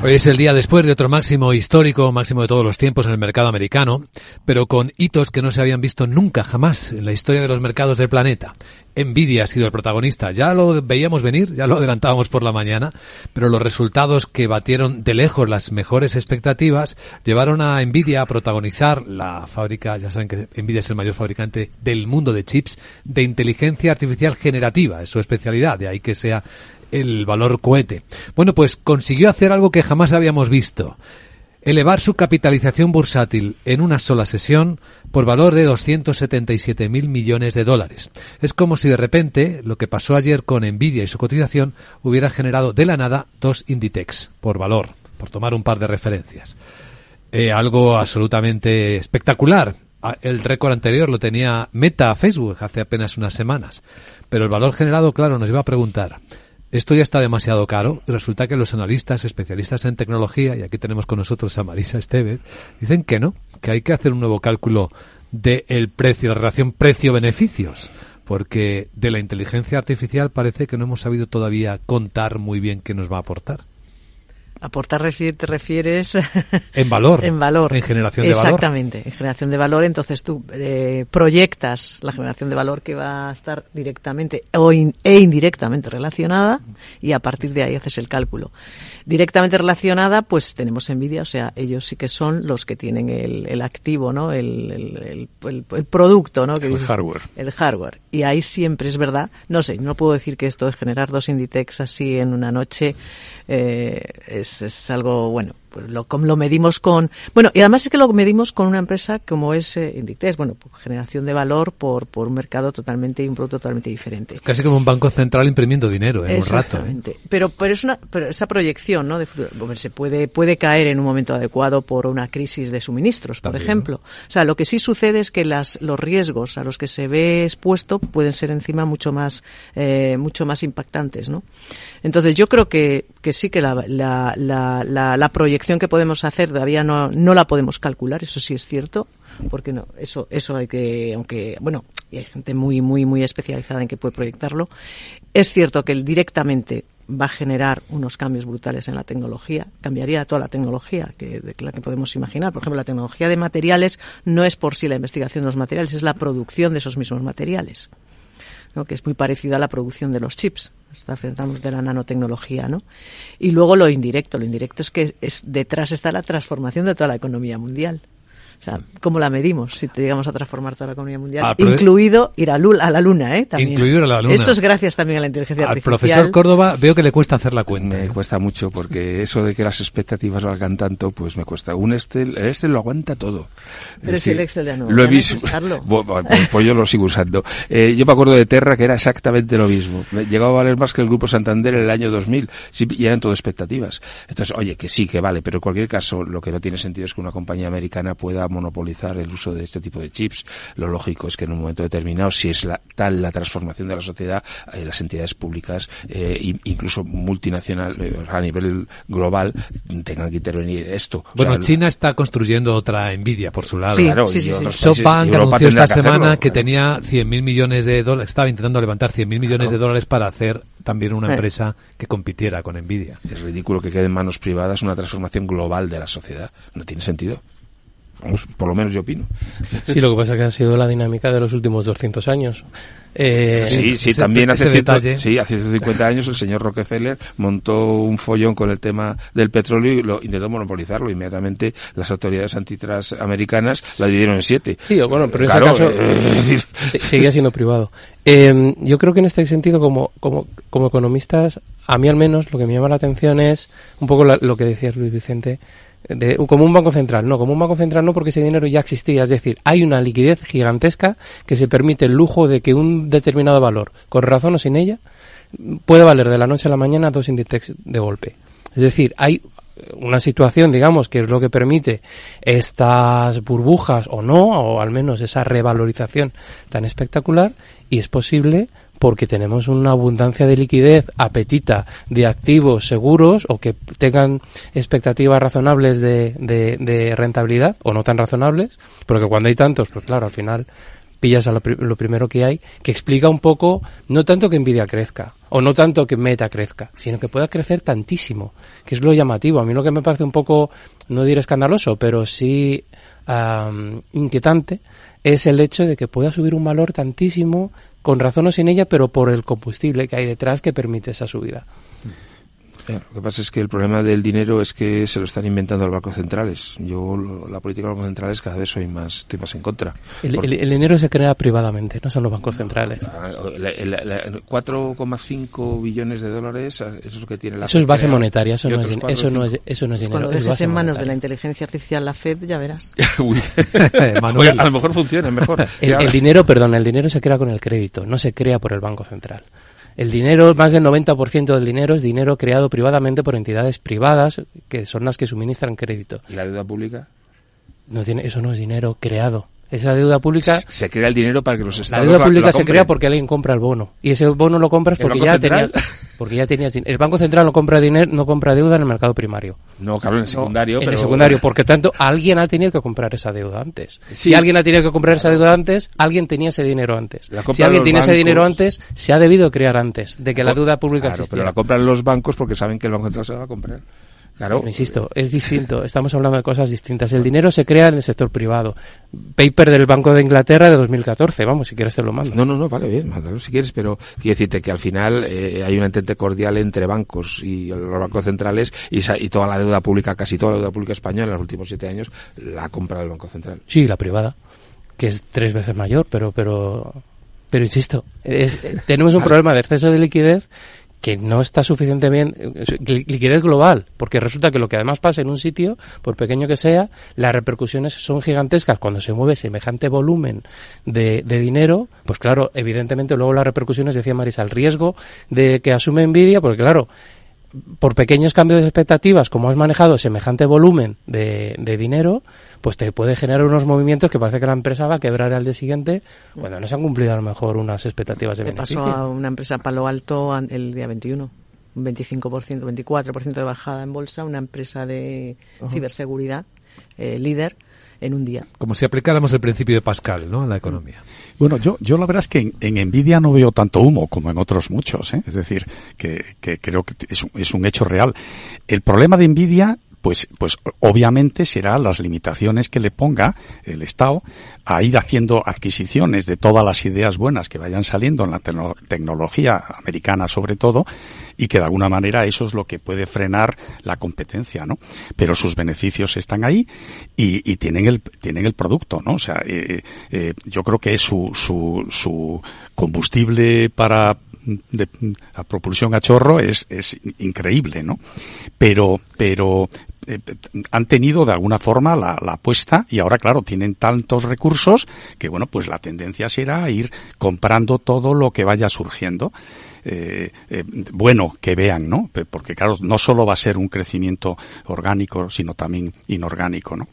Hoy es el día después de otro máximo histórico, máximo de todos los tiempos en el mercado americano, pero con hitos que no se habían visto nunca jamás en la historia de los mercados del planeta. Nvidia ha sido el protagonista. Ya lo veíamos venir, ya lo adelantábamos por la mañana, pero los resultados que batieron de lejos las mejores expectativas llevaron a Nvidia a protagonizar la fábrica, ya saben que Nvidia es el mayor fabricante del mundo de chips de inteligencia artificial generativa, es su especialidad, de ahí que sea el valor cohete. Bueno, pues consiguió hacer algo que jamás habíamos visto. Elevar su capitalización bursátil en una sola sesión por valor de 277 mil millones de dólares. Es como si de repente lo que pasó ayer con Nvidia y su cotización hubiera generado de la nada dos Inditex por valor, por tomar un par de referencias. Eh, algo absolutamente espectacular. Ah, El récord anterior lo tenía Meta Facebook hace apenas unas semanas. Pero el valor generado, claro, nos iba a preguntar, esto ya está demasiado caro y resulta que los analistas especialistas en tecnología, y aquí tenemos con nosotros a Marisa Estevez, dicen que no, que hay que hacer un nuevo cálculo del precio, la relación precio-beneficios, porque de la inteligencia artificial parece que no hemos sabido todavía contar muy bien qué nos va a aportar. Aportar refier- te refieres *laughs* En valor. en valor. En generación de valor. Exactamente, en generación de valor. Entonces tú eh, proyectas la generación de valor que va a estar directamente o in- e indirectamente relacionada y a partir de ahí haces el cálculo. Directamente relacionada, pues tenemos Nvidia, o sea, ellos sí que son los que tienen el, el activo, ¿no? El, el, el- el- el producto, ¿no? Que El dices- hardware. El hardware. Y ahí siempre es verdad. No sé, no puedo decir que esto de generar dos Inditex así en una noche eh, es, es algo, bueno, pues lo, como lo medimos con... Bueno, y además es que lo medimos con una empresa como es eh, Inditex, bueno, pues generación de valor por, por un mercado totalmente, un producto totalmente diferente. Casi como un banco central imprimiendo dinero en un rato. ¿eh? Exactamente. Pero, pero es una, pero esa proyección, ¿no? De futuro, se puede, puede caer en un momento adecuado por una crisis de suministros, por También. ejemplo. O sea, lo que sí sucede es que las, los riesgos a los que se ve expuesto pueden ser encima mucho más, eh, mucho más impactantes, ¿no? Entonces yo creo que, que sí que la, la, la, la, proyección que podemos hacer todavía no, no la podemos calcular, eso sí es cierto, porque no, eso, eso hay que, aunque, bueno, hay gente muy, muy, muy especializada en que puede proyectarlo, es cierto que directamente va a generar unos cambios brutales en la tecnología, cambiaría toda la tecnología que, de la que podemos imaginar. Por ejemplo, la tecnología de materiales no es por sí la investigación de los materiales, es la producción de esos mismos materiales. ¿No? que es muy parecida a la producción de los chips. Enfrentamos de la nanotecnología, ¿no? Y luego lo indirecto. Lo indirecto es que es, detrás está la transformación de toda la economía mundial. O sea, ¿cómo la medimos si te llegamos a transformar toda la economía mundial? Ah, incluido ir a, lu- a la luna, ¿eh? También. Incluido ir a la luna. Eso es gracias también a la inteligencia Al artificial. profesor Córdoba veo que le cuesta hacer la cuenta. Me cuesta mucho porque eso de que las expectativas valgan tanto, pues me cuesta. Un Excel, el Excel lo aguanta todo. Pero Es si el Excel ya no- Lo he no visto. *laughs* Pues, pues yo lo sigo usando. Eh, yo me acuerdo de Terra que era exactamente lo mismo. Me- Llegaba a valer más que el Grupo Santander en el año 2000 sí, y eran todo expectativas. Entonces, oye, que sí, que vale, pero en cualquier caso, lo que no tiene sentido es que una compañía americana pueda a monopolizar el uso de este tipo de chips, lo lógico es que en un momento determinado, si es la, tal la transformación de la sociedad, eh, las entidades públicas, eh, incluso multinacional, eh, a nivel global, tengan que intervenir esto. Bueno, China está construyendo otra Nvidia por su lado. Sí, sí, sí, SoftBank anunció esta semana que tenía 100.000 millones de dólares, estaba intentando levantar 100.000 millones de dólares para hacer también una empresa que compitiera con Nvidia. Es ridículo que quede en manos privadas una transformación global de la sociedad. No tiene sentido. Vamos, por lo menos yo opino. Sí, lo que pasa es que ha sido la dinámica de los últimos 200 años. Eh, sí, sí, también hace, sí, hace 50 años el señor Rockefeller montó un follón con el tema del petróleo y lo intentó monopolizarlo. Inmediatamente las autoridades antitrust americanas la dividieron en siete. Sí, bueno, pero en ese caso eh, *laughs* seguía siendo privado. Eh, yo creo que en este sentido, como, como, como economistas, a mí al menos lo que me llama la atención es un poco lo que decía Luis Vicente, de, como un banco central, no, como un banco central no porque ese dinero ya existía, es decir, hay una liquidez gigantesca que se permite el lujo de que un determinado valor, con razón o sin ella, puede valer de la noche a la mañana dos índices de golpe. Es decir, hay una situación, digamos, que es lo que permite estas burbujas o no, o al menos esa revalorización tan espectacular, y es posible porque tenemos una abundancia de liquidez, apetita de activos seguros o que tengan expectativas razonables de, de, rentabilidad o no tan razonables, porque cuando hay tantos, pues claro, al final pillas a lo, primero que hay, que explica un poco, no tanto que Nvidia crezca, o no tanto que Meta crezca, sino que pueda crecer tantísimo, que es lo llamativo. A mí lo que me parece un poco, no diré escandaloso, pero sí inquietante, es el hecho de que pueda subir un valor tantísimo con razón o sin ella, pero por el combustible que hay detrás que permite esa subida lo que pasa es que el problema del dinero es que se lo están inventando los bancos centrales. Yo, la política de los bancos centrales, cada vez soy más, estoy más en contra. El, dinero se crea privadamente, no son los bancos centrales. 4,5 billones de dólares, eso es lo que tiene la Eso es base monetaria, eso no es, eso, no es, eso no es dinero. Cuando dejes en manos de la inteligencia artificial la Fed, ya verás. *laughs* Uy. a lo mejor funciona mejor. el dinero, perdón, el dinero se crea con el crédito, no se crea por el Banco Central. El dinero, más del 90% del dinero es dinero creado privadamente por entidades privadas que son las que suministran crédito. ¿Y la deuda pública? No tiene, eso no es dinero creado. Esa deuda pública... Se crea el dinero para que los estados La deuda pública se crea porque alguien compra el bono. Y ese bono lo compras porque ya tenías... Porque ya tenías... El Banco Central no compra dinero, no compra deuda en el mercado primario. No, claro, en el secundario. En el secundario, porque tanto alguien ha tenido que comprar esa deuda antes. Si alguien ha tenido que comprar esa deuda antes, alguien tenía ese dinero antes. Si alguien tiene ese dinero antes, se ha debido crear antes de que la deuda pública claro, pero la compran los bancos porque saben que el Banco Central se va a comprar. Claro. insisto, es distinto. Estamos hablando de cosas distintas. El dinero se crea en el sector privado. Paper del Banco de Inglaterra de 2014. Vamos, si quieres te lo mando. No, no, no, vale, bien, mándalo si quieres, pero quiero decirte que al final eh, hay un entente cordial entre bancos y los bancos centrales y, y, toda la deuda pública, casi toda la deuda pública española en los últimos siete años la ha comprado el Banco Central. Sí, la privada, que es tres veces mayor, pero, pero, pero insisto, tenemos un problema de exceso de liquidez que no está suficientemente liquidez global, porque resulta que lo que además pasa en un sitio, por pequeño que sea, las repercusiones son gigantescas. Cuando se mueve semejante volumen de, de dinero, pues claro, evidentemente luego las repercusiones, decía Marisa, el riesgo de que asume envidia, porque claro, por pequeños cambios de expectativas, como has manejado semejante volumen de, de, dinero, pues te puede generar unos movimientos que parece que la empresa va a quebrar al día siguiente cuando no se han cumplido a lo mejor unas expectativas de beneficio. pasó a una empresa Palo Alto el día 21, un 25%, 24% de bajada en bolsa, una empresa de ciberseguridad eh, líder en un día. Como si aplicáramos el principio de Pascal, ¿no? En la economía. Bueno, yo, yo la verdad es que en, Nvidia no veo tanto humo como en otros muchos, ¿eh? Es decir, que, que creo que es, es un hecho real. El problema de Nvidia pues, pues obviamente será las limitaciones que le ponga el Estado a ir haciendo adquisiciones de todas las ideas buenas que vayan saliendo en la tecnología americana sobre todo y que de alguna manera eso es lo que puede frenar la competencia, ¿no? Pero sus beneficios están ahí y, y tienen el tienen el producto, ¿no? O sea, eh, eh, yo creo que es su, su, su combustible para de, la propulsión a chorro es, es increíble, ¿no? Pero, pero eh, han tenido de alguna forma la, la, apuesta y ahora, claro, tienen tantos recursos que, bueno, pues la tendencia será ir comprando todo lo que vaya surgiendo. Eh, eh, bueno que vean, ¿no? Porque claro, no solo va a ser un crecimiento orgánico, sino también inorgánico, ¿no?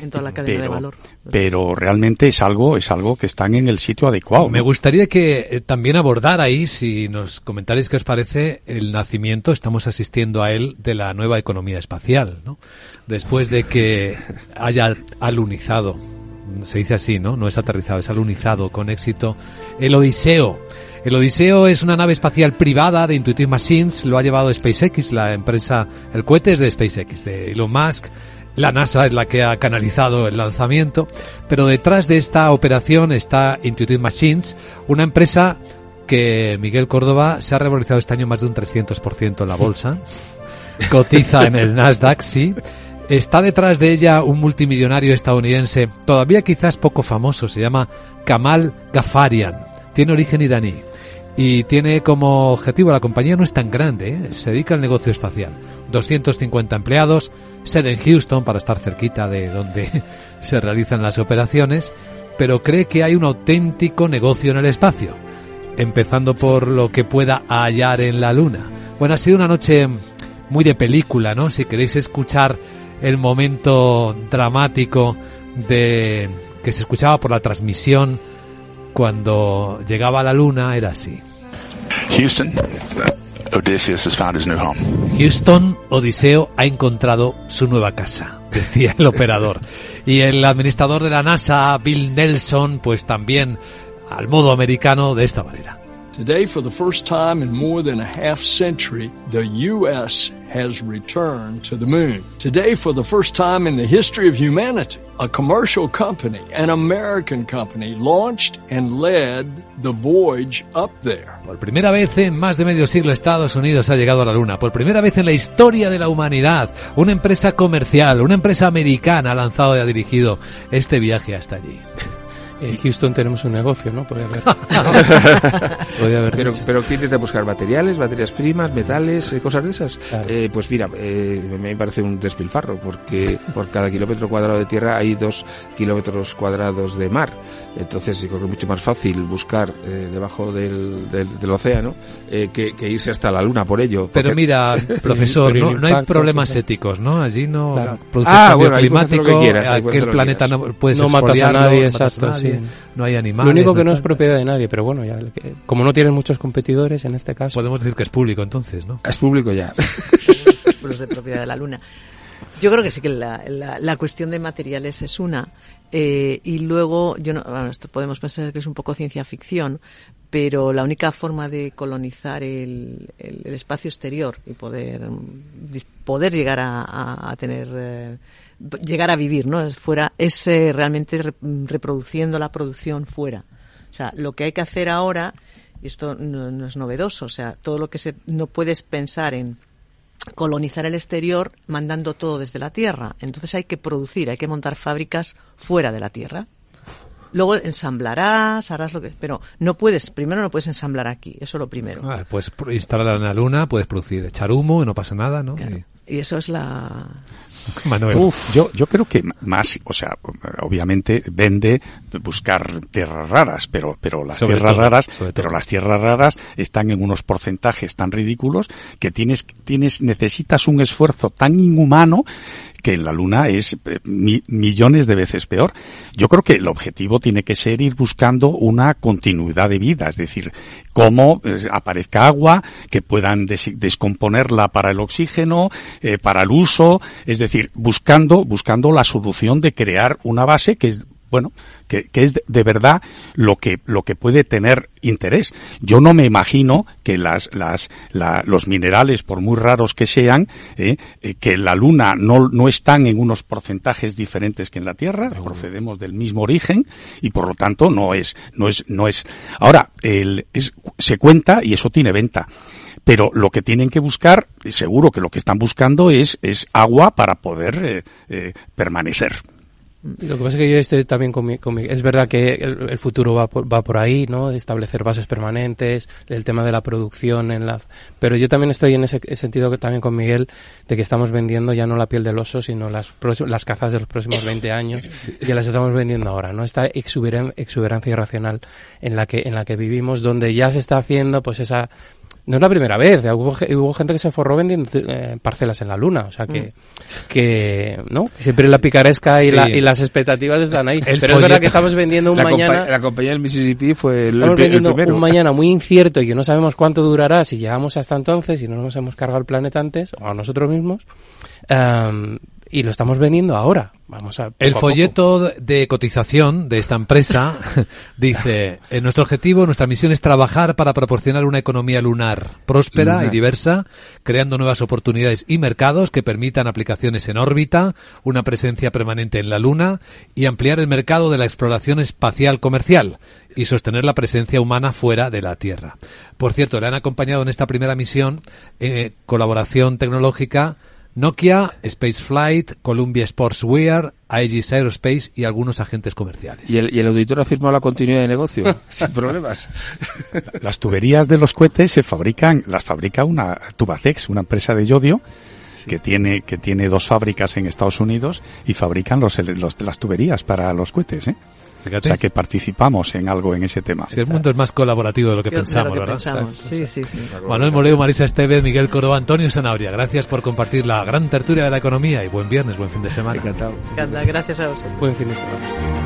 En toda la cadena de valor. Pero realmente es algo, es algo que están en el sitio adecuado. Me gustaría que eh, también abordar ahí, si nos comentáis qué os parece, el nacimiento, estamos asistiendo a él, de la nueva economía espacial, ¿no? Después de que haya alunizado se dice así, ¿no? No es aterrizado, es alunizado con éxito el Odiseo. El Odiseo es una nave espacial privada de Intuitive Machines, lo ha llevado SpaceX, la empresa, el cohete es de SpaceX, de Elon Musk. La NASA es la que ha canalizado el lanzamiento, pero detrás de esta operación está Intuitive Machines, una empresa que Miguel Córdoba se ha revalorizado este año más de un 300% en la bolsa. *laughs* Cotiza en el Nasdaq, sí. Está detrás de ella un multimillonario estadounidense, todavía quizás poco famoso, se llama Kamal Gafarian. Tiene origen iraní y tiene como objetivo, la compañía no es tan grande, ¿eh? se dedica al negocio espacial. 250 empleados, sede en Houston para estar cerquita de donde *laughs* se realizan las operaciones, pero cree que hay un auténtico negocio en el espacio, empezando por lo que pueda hallar en la Luna. Bueno, ha sido una noche muy de película, ¿no? Si queréis escuchar el momento dramático de que se escuchaba por la transmisión cuando llegaba a la luna era así. Houston, Odysseus has found his new home. Houston, Odiseo ha encontrado su nueva casa, *laughs* decía el operador. Y el administrador de la NASA, Bill Nelson, pues también al modo americano de esta manera. Today, for the first time in more than a half century, the U.S. has returned to the moon. Today, for the first time in the history of humanity, a commercial company, an American company, launched and led the voyage up there. Por primera vez en más de medio siglo Estados Unidos ha llegado a la Luna. Por primera vez en la historia de la humanidad, una empresa comercial, una empresa americana ha lanzado y ha dirigido este viaje hasta allí. En Houston tenemos un negocio, ¿no? Podría haber. *laughs* Podría haber pero, pero ¿qué intenta buscar? ¿Materiales, materias primas, metales, eh, cosas de esas? Eh, pues mira, eh, me parece un despilfarro, porque por cada kilómetro cuadrado de tierra hay dos kilómetros cuadrados de mar. Entonces, yo creo que es mucho más fácil buscar eh, debajo del, del, del océano eh, que, que, irse hasta la luna por ello. Pero mira, *laughs* *laughs* profesor, no, no, hay problemas éticos, ¿no? Allí no claro. produce ah, cambio bueno, climático, que quieras, aquel planeta no puedes no matas a nadie, no matas exacto, a nadie, sí. no hay animales. Lo único que no, no es propiedad de nadie, pero bueno, ya como no tienen muchos competidores en este caso. Podemos decir que es público entonces, ¿no? Es público ya. *laughs* Los de propiedad de la luna. Yo creo que sí que la, la, la cuestión de materiales es una. Eh, y luego, yo no, bueno, esto podemos pensar que es un poco ciencia ficción, pero la única forma de colonizar el, el, el espacio exterior y poder, poder llegar a, a, a tener, eh, llegar a vivir, ¿no? Es fuera, es eh, realmente re, reproduciendo la producción fuera. O sea, lo que hay que hacer ahora, y esto no, no es novedoso, o sea, todo lo que se, no puedes pensar en colonizar el exterior mandando todo desde la Tierra. Entonces hay que producir, hay que montar fábricas fuera de la Tierra. Luego ensamblarás, harás lo que... Pero no puedes, primero no puedes ensamblar aquí, eso es lo primero. Ah, puedes instalar en la luna, puedes producir, echar humo y no pasa nada, ¿no? Claro. Y eso es la... *laughs* Manuel. Uf, yo, yo creo que más, o sea, obviamente vende buscar tierras raras, pero, pero las Sobre tierras todo, raras, pero las tierras raras están en unos porcentajes tan ridículos que tienes, tienes, necesitas un esfuerzo tan inhumano que en la Luna es eh, mi, millones de veces peor. Yo creo que el objetivo tiene que ser ir buscando una continuidad de vida, es decir, cómo eh, aparezca agua, que puedan des descomponerla para el oxígeno, eh, para el uso, es decir, buscando, buscando la solución de crear una base que es bueno, que, que es de, de, verdad lo que, lo que puede tener interés. Yo no me imagino que las, las, la, los minerales, por muy raros que sean, eh, eh, que la Luna no, no están en unos porcentajes diferentes que en la Tierra, procedemos del mismo origen y por lo tanto no es, no es, no es. Ahora, el, es, se cuenta y eso tiene venta pero lo que tienen que buscar, seguro que lo que están buscando es, es agua para poder eh, eh, permanecer. Lo que pasa es que yo estoy también con mi, con mi es verdad que el, futuro va por, va por ahí, ¿no? Establecer bases permanentes, el tema de la producción en la, pero yo también estoy en ese, sentido que también con Miguel de que estamos vendiendo ya no la piel del oso, sino las las cazas de los próximos 20 años, ya las estamos vendiendo ahora, ¿no? Esta exuberan, exuberancia irracional en la que en la que vivimos donde ya se está haciendo pues esa no es la primera vez. Hubo, hubo gente que se forró vendiendo eh, parcelas en la luna. O sea que, mm. que ¿no? Siempre la picaresca y, la, y las expectativas están ahí. *laughs* Pero es verdad que estamos vendiendo un mañana. la compañía del Mississippi fue el, estamos vendiendo un mañana muy incierto y que no sabemos cuánto durará si llegamos hasta entonces y no nos hemos cargado el planeta antes o a nosotros mismos. Um, y lo estamos vendiendo ahora. Vamos a el folleto de cotización de esta empresa *laughs* dice: en nuestro objetivo, nuestra misión es trabajar para proporcionar una economía lunar próspera y diversa, creando nuevas oportunidades y mercados que permitan aplicaciones en órbita, una presencia permanente en la Luna y ampliar el mercado de la exploración espacial comercial y sostener la presencia humana fuera de la Tierra. Por cierto, le han acompañado en esta primera misión eh, colaboración tecnológica Nokia, Spaceflight, Columbia Sportswear, Aegis Aerospace y algunos agentes comerciales. ¿Y el, y el auditor ha firmado la continuidad de negocio? *laughs* sin problemas. *laughs* Las tuberías de los cohetes se fabrican, las fabrica una Tubacex, una empresa de yodio, que tiene que tiene dos fábricas en Estados Unidos y fabrican los, los las tuberías para los cohetes, ¿eh? O sea que participamos en algo en ese tema. Si el mundo es más colaborativo de lo que pensamos, ¿verdad? Sí, sí, sí. Manuel Moleo, Marisa Estevez, Miguel Córdoba, Antonio Sanabria, gracias por compartir la gran tertulia de la economía y buen viernes, buen fin de semana. Encantado. Gracias a vosotros. Buen fin de semana.